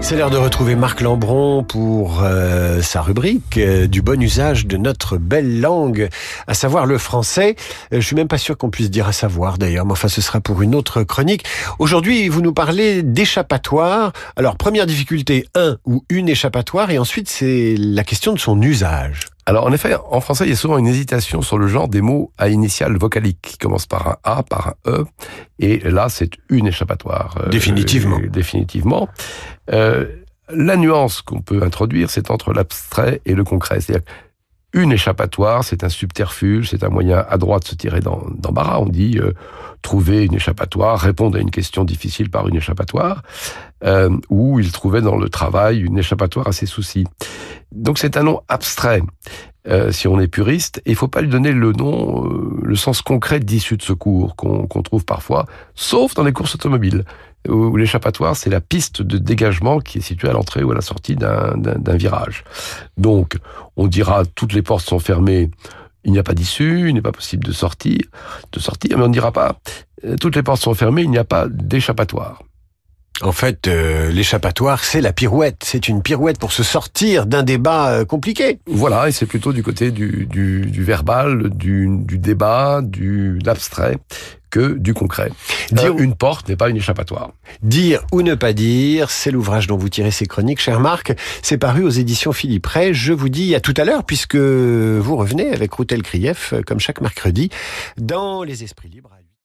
C'est l'heure de retrouver Marc Lambron pour euh, sa rubrique euh, du bon usage de notre belle langue, à savoir le français. Euh, je suis même pas sûr qu'on puisse dire à savoir d'ailleurs, mais enfin ce sera pour une autre chronique. Aujourd'hui, vous nous parlez d'échappatoire. Alors première difficulté, un ou une échappatoire, et ensuite c'est la question de son usage. Alors en effet, en français, il y a souvent une hésitation sur le genre des mots à initiale vocalique qui commencent par un A, par un E, et là c'est une échappatoire. Euh, définitivement. Euh, définitivement. Euh, la nuance qu'on peut introduire, c'est entre l'abstrait et le concret. C'est-à-dire une échappatoire, c'est un subterfuge, c'est un moyen adroit de se tirer d'embarras. On dit euh, trouver une échappatoire, répondre à une question difficile par une échappatoire, euh, ou il trouvait dans le travail une échappatoire à ses soucis. Donc c'est un nom abstrait. Euh, si on est puriste, et il faut pas lui donner le nom, euh, le sens concret d'issue de secours qu'on trouve parfois, sauf dans les courses automobiles, où, l'échappatoire, c'est la piste de dégagement qui est située à l'entrée ou à la sortie d'un virage. Donc, on dira toutes les portes sont fermées, il n'y a pas d'issue, il n'est pas possible de sortir, de sortir, mais on ne dira pas euh, toutes les portes sont fermées, il n'y a pas d'échappatoire. En fait, euh, l'échappatoire, c'est la pirouette. C'est une pirouette pour se sortir d'un débat euh, compliqué. Voilà, et c'est plutôt du côté du, du, du verbal, du, du, débat, du l'abstrait que du concret. Dire euh, une porte n'est pas une échappatoire. Dire ou ne pas dire, c'est l'ouvrage dont vous tirez ces chroniques, cher Marc. C'est paru aux éditions Philippe Ray. Je vous dis à tout à l'heure, puisque vous revenez avec Routel Krief, comme chaque mercredi, dans les esprits libres.